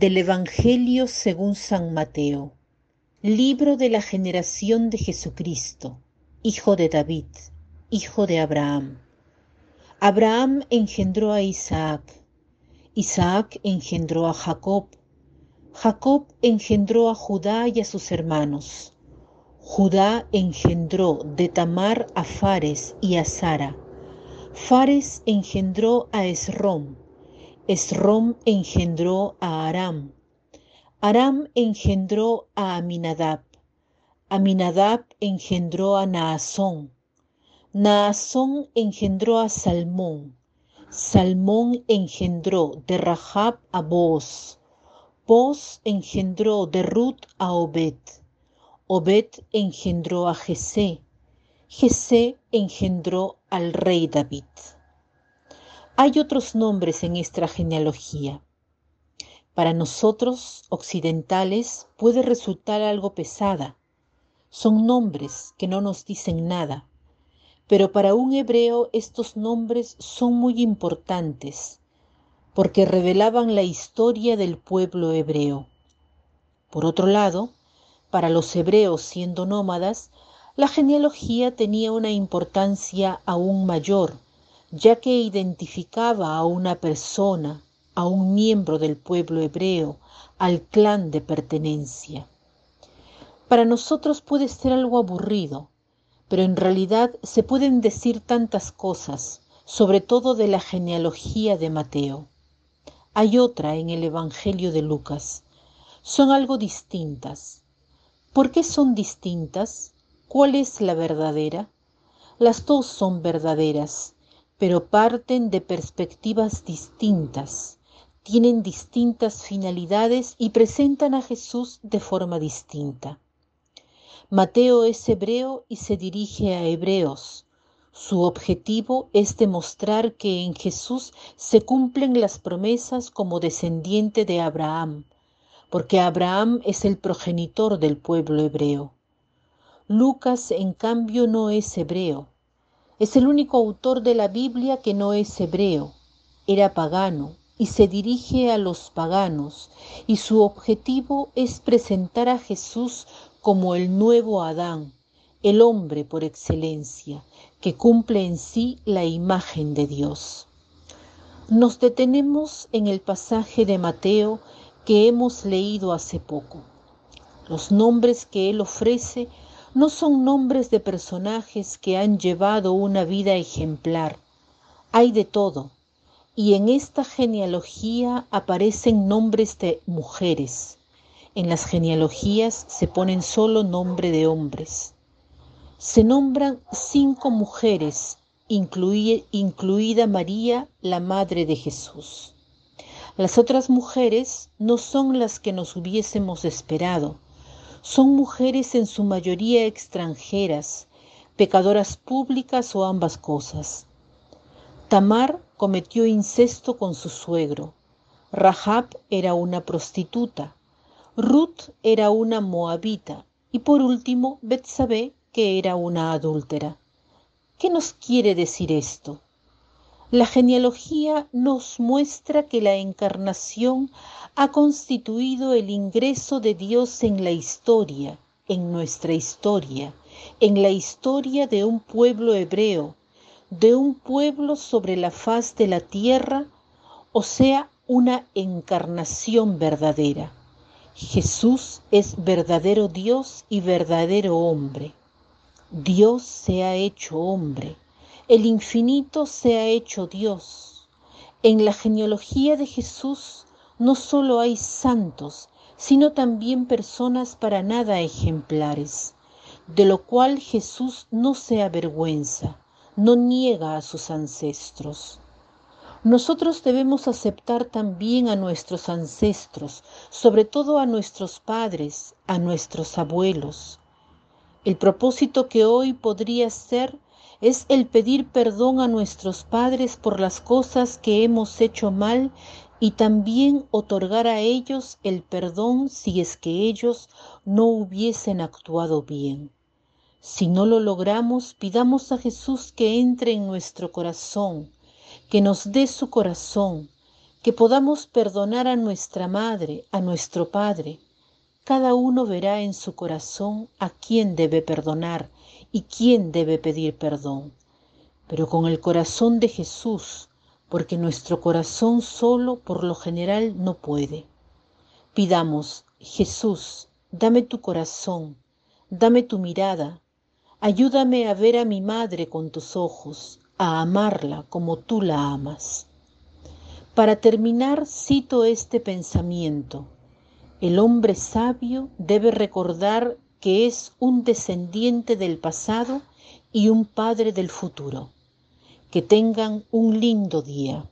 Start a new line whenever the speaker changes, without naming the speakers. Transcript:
Del Evangelio según San Mateo. Libro de la generación de Jesucristo, hijo de David, hijo de Abraham. Abraham engendró a Isaac, Isaac engendró a Jacob, Jacob engendró a Judá y a sus hermanos. Judá engendró de Tamar a Fares y a Sara. Fares engendró a Esrom Esrom engendró a Aram. Aram engendró a Aminadab. Aminadab engendró a Naasón. Naasón engendró a Salmón. Salmón engendró de Rahab a Boz. Boz engendró de Ruth a Obed. Obed engendró a Jesé. Jesé engendró al rey David. Hay otros nombres en esta genealogía. Para nosotros, occidentales, puede resultar algo pesada. Son nombres que no nos dicen nada, pero para un hebreo estos nombres son muy importantes porque revelaban la historia del pueblo hebreo. Por otro lado, para los hebreos siendo nómadas, la genealogía tenía una importancia aún mayor, ya que identificaba a una persona, a un miembro del pueblo hebreo, al clan de pertenencia. Para nosotros puede ser algo aburrido, pero en realidad se pueden decir tantas cosas, sobre todo de la genealogía de Mateo. Hay otra en el Evangelio de Lucas. Son algo distintas. ¿Por qué son distintas? ¿Cuál es la verdadera? Las dos son verdaderas, pero parten de perspectivas distintas, tienen distintas finalidades y presentan a Jesús de forma distinta. Mateo es hebreo y se dirige a hebreos. Su objetivo es demostrar que en Jesús se cumplen las promesas como descendiente de Abraham, porque Abraham es el progenitor del pueblo hebreo. Lucas, en cambio, no es hebreo, es el único autor de la Biblia que no es hebreo, era pagano y se dirige a los paganos y su objetivo es presentar a Jesús como el nuevo Adán, el hombre por excelencia, que cumple en sí la imagen de Dios. Nos detenemos en el pasaje de Mateo que hemos leído hace poco. Los nombres que él ofrece no son nombres de personajes que han llevado una vida ejemplar. Hay de todo. Y en esta genealogía aparecen nombres de mujeres. En las genealogías se ponen solo nombre de hombres. Se nombran cinco mujeres, incluida María, la madre de Jesús. Las otras mujeres no son las que nos hubiésemos esperado son mujeres en su mayoría extranjeras, pecadoras públicas o ambas cosas. Tamar cometió incesto con su suegro. Rahab era una prostituta. Ruth era una moabita. Y por último, Betsabé, que era una adúltera. ¿Qué nos quiere decir esto? La genealogía nos muestra que la encarnación ha constituido el ingreso de Dios en la historia, en nuestra historia, en la historia de un pueblo hebreo, de un pueblo sobre la faz de la tierra, o sea, una encarnación verdadera. Jesús es verdadero Dios y verdadero hombre. Dios se ha hecho hombre el infinito se ha hecho Dios. En la genealogía de Jesús no solo hay santos, sino también personas para nada ejemplares, de lo cual Jesús no se avergüenza, no niega a sus ancestros. Nosotros debemos aceptar también a nuestros ancestros, sobre todo a nuestros padres, a nuestros abuelos. El propósito que hoy podría ser es el pedir perdón a nuestros padres por las cosas que hemos hecho mal y también otorgar a ellos el perdón si es que ellos no hubiesen actuado bien. Si no lo logramos, pidamos a Jesús que entre en nuestro corazón, que nos dé su corazón, que podamos perdonar a nuestra madre, a nuestro padre. Cada uno verá en su corazón a quién debe perdonar y quién debe pedir perdón, pero con el corazón de Jesús, porque nuestro corazón solo por lo general no puede. Pidamos, Jesús, dame tu corazón, dame tu mirada, ayúdame a ver a mi madre con tus ojos, a amarla como tú la amas. Para terminar, cito este pensamiento. El hombre sabio debe recordar que es un descendiente del pasado y un padre del futuro. Que tengan un lindo día.